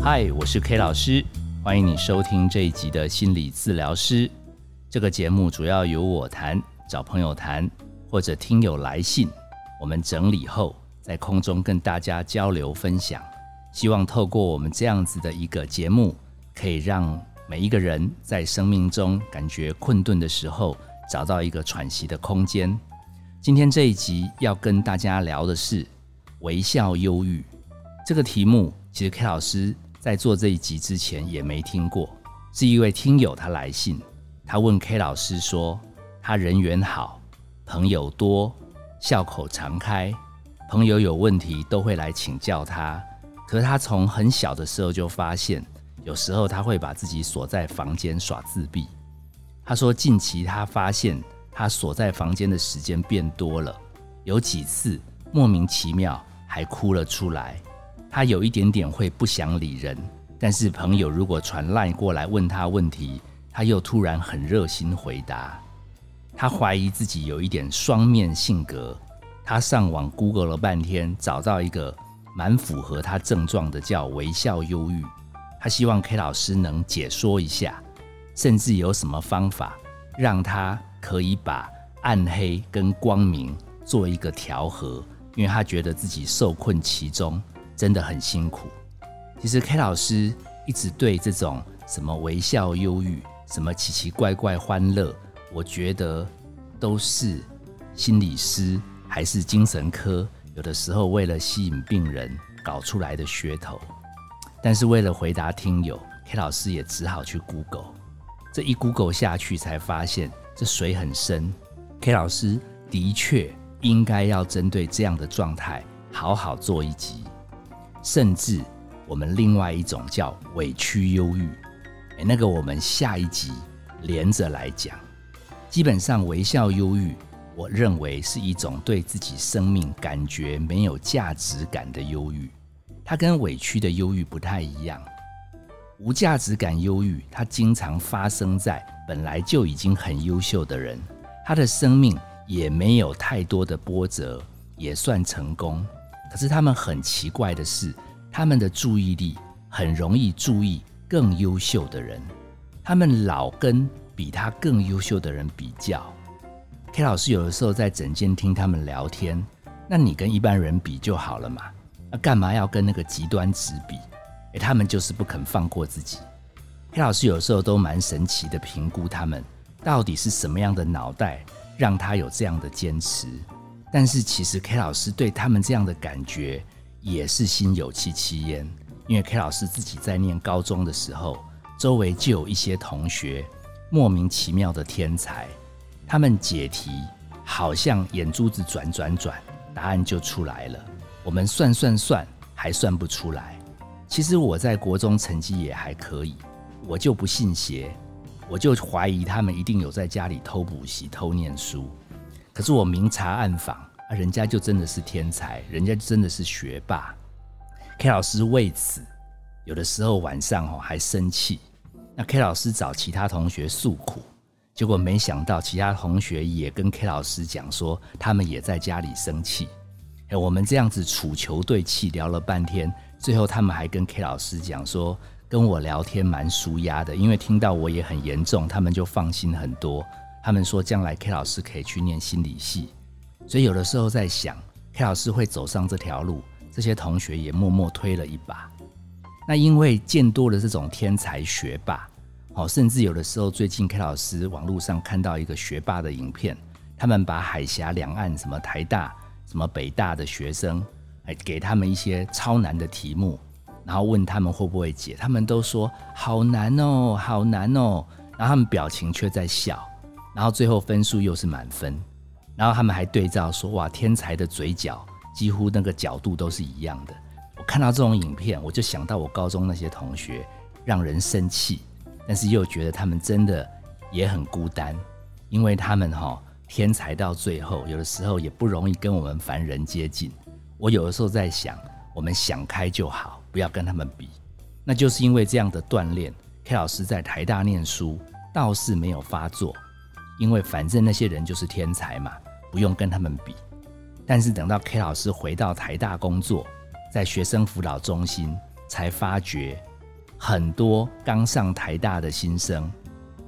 嗨，我是 K 老师，欢迎你收听这一集的心理治疗师。这个节目主要由我谈，找朋友谈，或者听友来信，我们整理后在空中跟大家交流分享。希望透过我们这样子的一个节目，可以让每一个人在生命中感觉困顿的时候，找到一个喘息的空间。今天这一集要跟大家聊的是微笑忧郁这个题目。其实 K 老师在做这一集之前也没听过，是一位听友他来信，他问 K 老师说，他人缘好，朋友多，笑口常开，朋友有问题都会来请教他。可是他从很小的时候就发现，有时候他会把自己锁在房间耍自闭。他说近期他发现他锁在房间的时间变多了，有几次莫名其妙还哭了出来。他有一点点会不想理人，但是朋友如果传赖过来问他问题，他又突然很热心回答。他怀疑自己有一点双面性格。他上网 Google 了半天，找到一个蛮符合他症状的，叫微笑忧郁。他希望 K 老师能解说一下，甚至有什么方法让他可以把暗黑跟光明做一个调和，因为他觉得自己受困其中。真的很辛苦。其实 K 老师一直对这种什么微笑忧郁、什么奇奇怪怪欢乐，我觉得都是心理师还是精神科有的时候为了吸引病人搞出来的噱头。但是为了回答听友，K 老师也只好去 Google。这一 Google 下去，才发现这水很深。K 老师的确应该要针对这样的状态好好做一集。甚至我们另外一种叫委屈忧郁，诶，那个我们下一集连着来讲。基本上微笑忧郁，我认为是一种对自己生命感觉没有价值感的忧郁。它跟委屈的忧郁不太一样。无价值感忧郁，它经常发生在本来就已经很优秀的人，他的生命也没有太多的波折，也算成功。可是他们很奇怪的是，他们的注意力很容易注意更优秀的人，他们老跟比他更优秀的人比较。K 老师有的时候在诊间听他们聊天，那你跟一般人比就好了嘛，那干嘛要跟那个极端值比？诶，他们就是不肯放过自己。K 老师有时候都蛮神奇的评估他们到底是什么样的脑袋，让他有这样的坚持。但是其实 K 老师对他们这样的感觉也是心有戚戚焉，因为 K 老师自己在念高中的时候，周围就有一些同学莫名其妙的天才，他们解题好像眼珠子转转转，答案就出来了。我们算算算还算不出来。其实我在国中成绩也还可以，我就不信邪，我就怀疑他们一定有在家里偷补习、偷念书。可是我明察暗访啊，人家就真的是天才，人家真的是学霸。K 老师为此有的时候晚上哦还生气，那 K 老师找其他同学诉苦，结果没想到其他同学也跟 K 老师讲说，他们也在家里生气。哎，我们这样子处球对气聊了半天，最后他们还跟 K 老师讲说，跟我聊天蛮舒压的，因为听到我也很严重，他们就放心很多。他们说将来 K 老师可以去念心理系，所以有的时候在想 K 老师会走上这条路，这些同学也默默推了一把。那因为见多了这种天才学霸，哦，甚至有的时候最近 K 老师网络上看到一个学霸的影片，他们把海峡两岸什么台大、什么北大的学生，哎，给他们一些超难的题目，然后问他们会不会解，他们都说好难哦，好难哦，然后他们表情却在笑。然后最后分数又是满分，然后他们还对照说：“哇，天才的嘴角几乎那个角度都是一样的。”我看到这种影片，我就想到我高中那些同学，让人生气，但是又觉得他们真的也很孤单，因为他们哈天才到最后，有的时候也不容易跟我们凡人接近。我有的时候在想，我们想开就好，不要跟他们比。那就是因为这样的锻炼，K 老师在台大念书倒是没有发作。因为反正那些人就是天才嘛，不用跟他们比。但是等到 K 老师回到台大工作，在学生辅导中心，才发觉很多刚上台大的新生，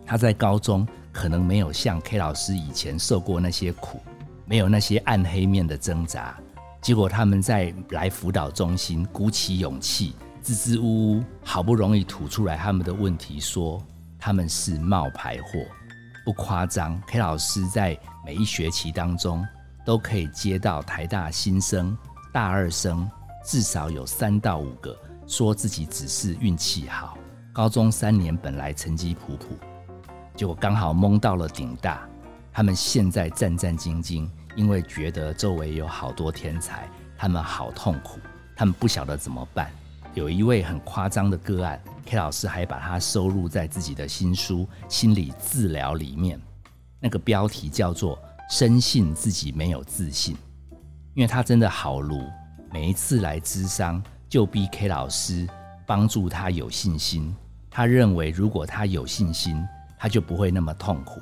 他在高中可能没有像 K 老师以前受过那些苦，没有那些暗黑面的挣扎，结果他们在来辅导中心鼓起勇气，支支吾吾，好不容易吐出来他们的问题，说他们是冒牌货，不夸张。K 老师在每一学期当中都可以接到台大新生、大二生。至少有三到五个说自己只是运气好，高中三年本来成绩普普，结果刚好蒙到了顶大。他们现在战战兢兢，因为觉得周围有好多天才，他们好痛苦，他们不晓得怎么办。有一位很夸张的个案，K 老师还把它收录在自己的新书《心理治疗》里面，那个标题叫做“深信自己没有自信”，因为他真的好如。每一次来咨商，就逼 K 老师帮助他有信心。他认为，如果他有信心，他就不会那么痛苦。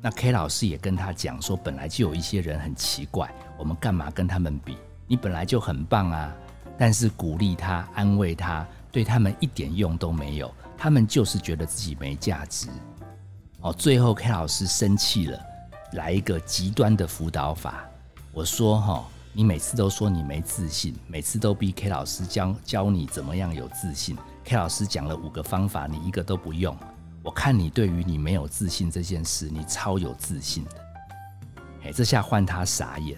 那 K 老师也跟他讲说，本来就有一些人很奇怪，我们干嘛跟他们比？你本来就很棒啊！但是鼓励他、安慰他，对他们一点用都没有。他们就是觉得自己没价值。哦，最后 K 老师生气了，来一个极端的辅导法。我说哈。你每次都说你没自信，每次都逼 K 老师教教你怎么样有自信。K 老师讲了五个方法，你一个都不用。我看你对于你没有自信这件事，你超有自信的。哎，这下换他傻眼。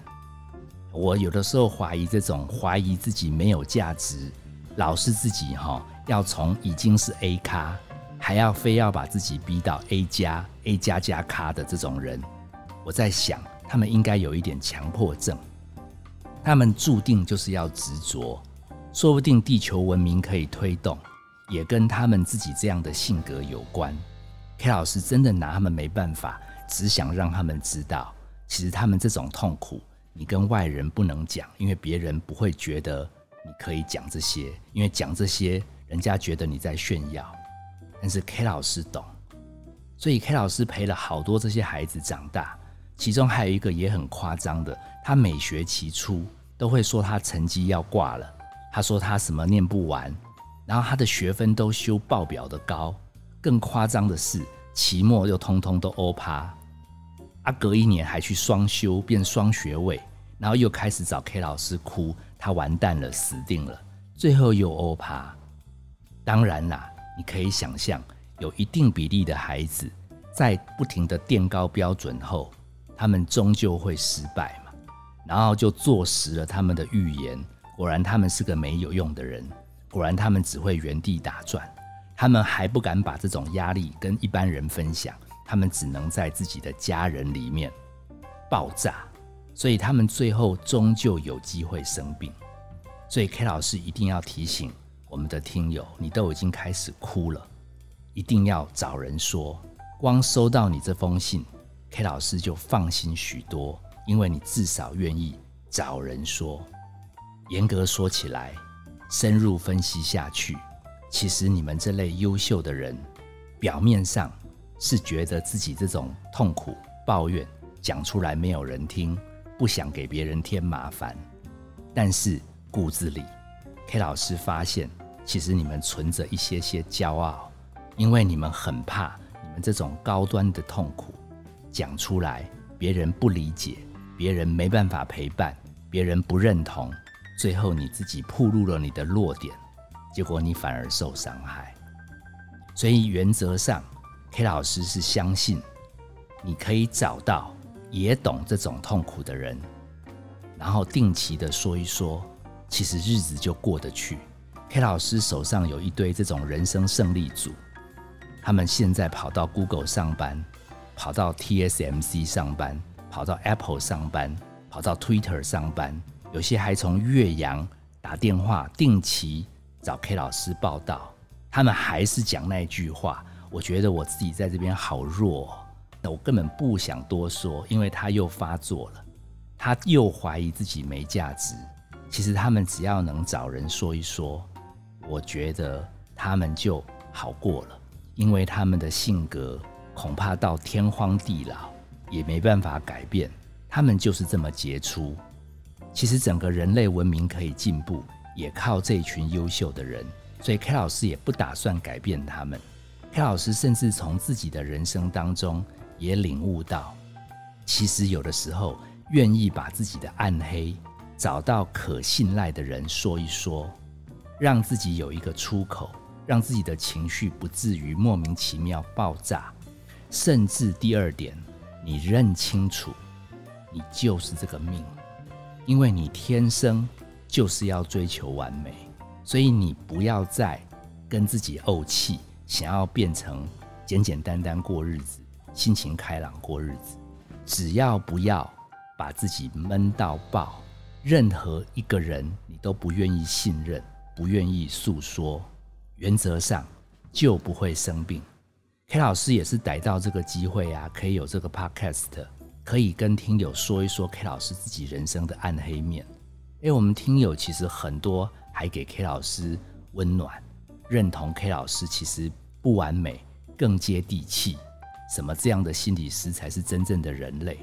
我有的时候怀疑这种怀疑自己没有价值，老是自己哈要从已经是 A 咖，还要非要把自己逼到 A 加 A 加加咖的这种人，我在想他们应该有一点强迫症。他们注定就是要执着，说不定地球文明可以推动，也跟他们自己这样的性格有关。K 老师真的拿他们没办法，只想让他们知道，其实他们这种痛苦，你跟外人不能讲，因为别人不会觉得可以讲这些，因为讲这些，人家觉得你在炫耀。但是 K 老师懂，所以 K 老师陪了好多这些孩子长大。其中还有一个也很夸张的，他每学期初都会说他成绩要挂了，他说他什么念不完，然后他的学分都修爆表的高，更夸张的是期末又通通都欧趴，啊，隔一年还去双修变双学位，然后又开始找 K 老师哭，他完蛋了，死定了，最后又欧趴。当然啦，你可以想象，有一定比例的孩子在不停的垫高标准后。他们终究会失败嘛，然后就坐实了他们的预言。果然，他们是个没有用的人。果然，他们只会原地打转。他们还不敢把这种压力跟一般人分享，他们只能在自己的家人里面爆炸。所以，他们最后终究有机会生病。所以，K 老师一定要提醒我们的听友：你都已经开始哭了，一定要找人说。光收到你这封信。K 老师就放心许多，因为你至少愿意找人说。严格说起来，深入分析下去，其实你们这类优秀的人，表面上是觉得自己这种痛苦、抱怨讲出来没有人听，不想给别人添麻烦，但是骨子里，K 老师发现，其实你们存着一些些骄傲，因为你们很怕你们这种高端的痛苦。讲出来，别人不理解，别人没办法陪伴，别人不认同，最后你自己暴露了你的弱点，结果你反而受伤害。所以原则上，K 老师是相信你可以找到也懂这种痛苦的人，然后定期的说一说，其实日子就过得去。K 老师手上有一堆这种人生胜利组，他们现在跑到 Google 上班。跑到 TSMC 上班，跑到 Apple 上班，跑到 Twitter 上班，有些还从岳阳打电话定期找 K 老师报道。他们还是讲那句话，我觉得我自己在这边好弱，那我根本不想多说，因为他又发作了，他又怀疑自己没价值。其实他们只要能找人说一说，我觉得他们就好过了，因为他们的性格。恐怕到天荒地老也没办法改变，他们就是这么杰出。其实整个人类文明可以进步，也靠这群优秀的人。所以 K 老师也不打算改变他们。K 老师甚至从自己的人生当中也领悟到，其实有的时候愿意把自己的暗黑找到可信赖的人说一说，让自己有一个出口，让自己的情绪不至于莫名其妙爆炸。甚至第二点，你认清楚，你就是这个命，因为你天生就是要追求完美，所以你不要再跟自己怄气。想要变成简简单单过日子，心情开朗过日子，只要不要把自己闷到爆，任何一个人你都不愿意信任，不愿意诉说，原则上就不会生病。K 老师也是逮到这个机会啊，可以有这个 podcast，可以跟听友说一说 K 老师自己人生的暗黑面。为我们听友其实很多还给 K 老师温暖。认同 K 老师其实不完美，更接地气。什么这样的心理师才是真正的人类？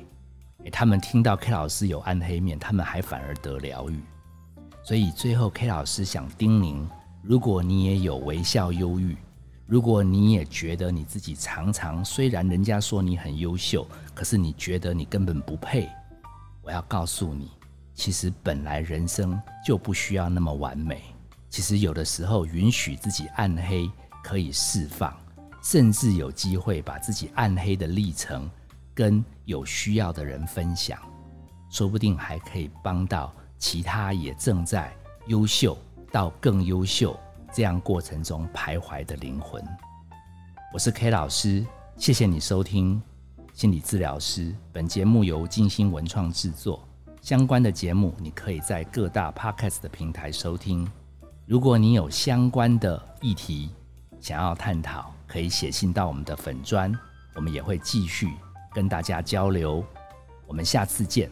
他们听到 K 老师有暗黑面，他们还反而得疗愈。所以最后 K 老师想叮咛：如果你也有微笑忧郁，如果你也觉得你自己常常虽然人家说你很优秀，可是你觉得你根本不配，我要告诉你，其实本来人生就不需要那么完美。其实有的时候，允许自己暗黑可以释放，甚至有机会把自己暗黑的历程跟有需要的人分享，说不定还可以帮到其他也正在优秀到更优秀这样过程中徘徊的灵魂。我是 K 老师，谢谢你收听心理治疗师。本节目由金星文创制作，相关的节目你可以在各大 Podcast 的平台收听。如果你有相关的议题想要探讨，可以写信到我们的粉砖，我们也会继续跟大家交流。我们下次见。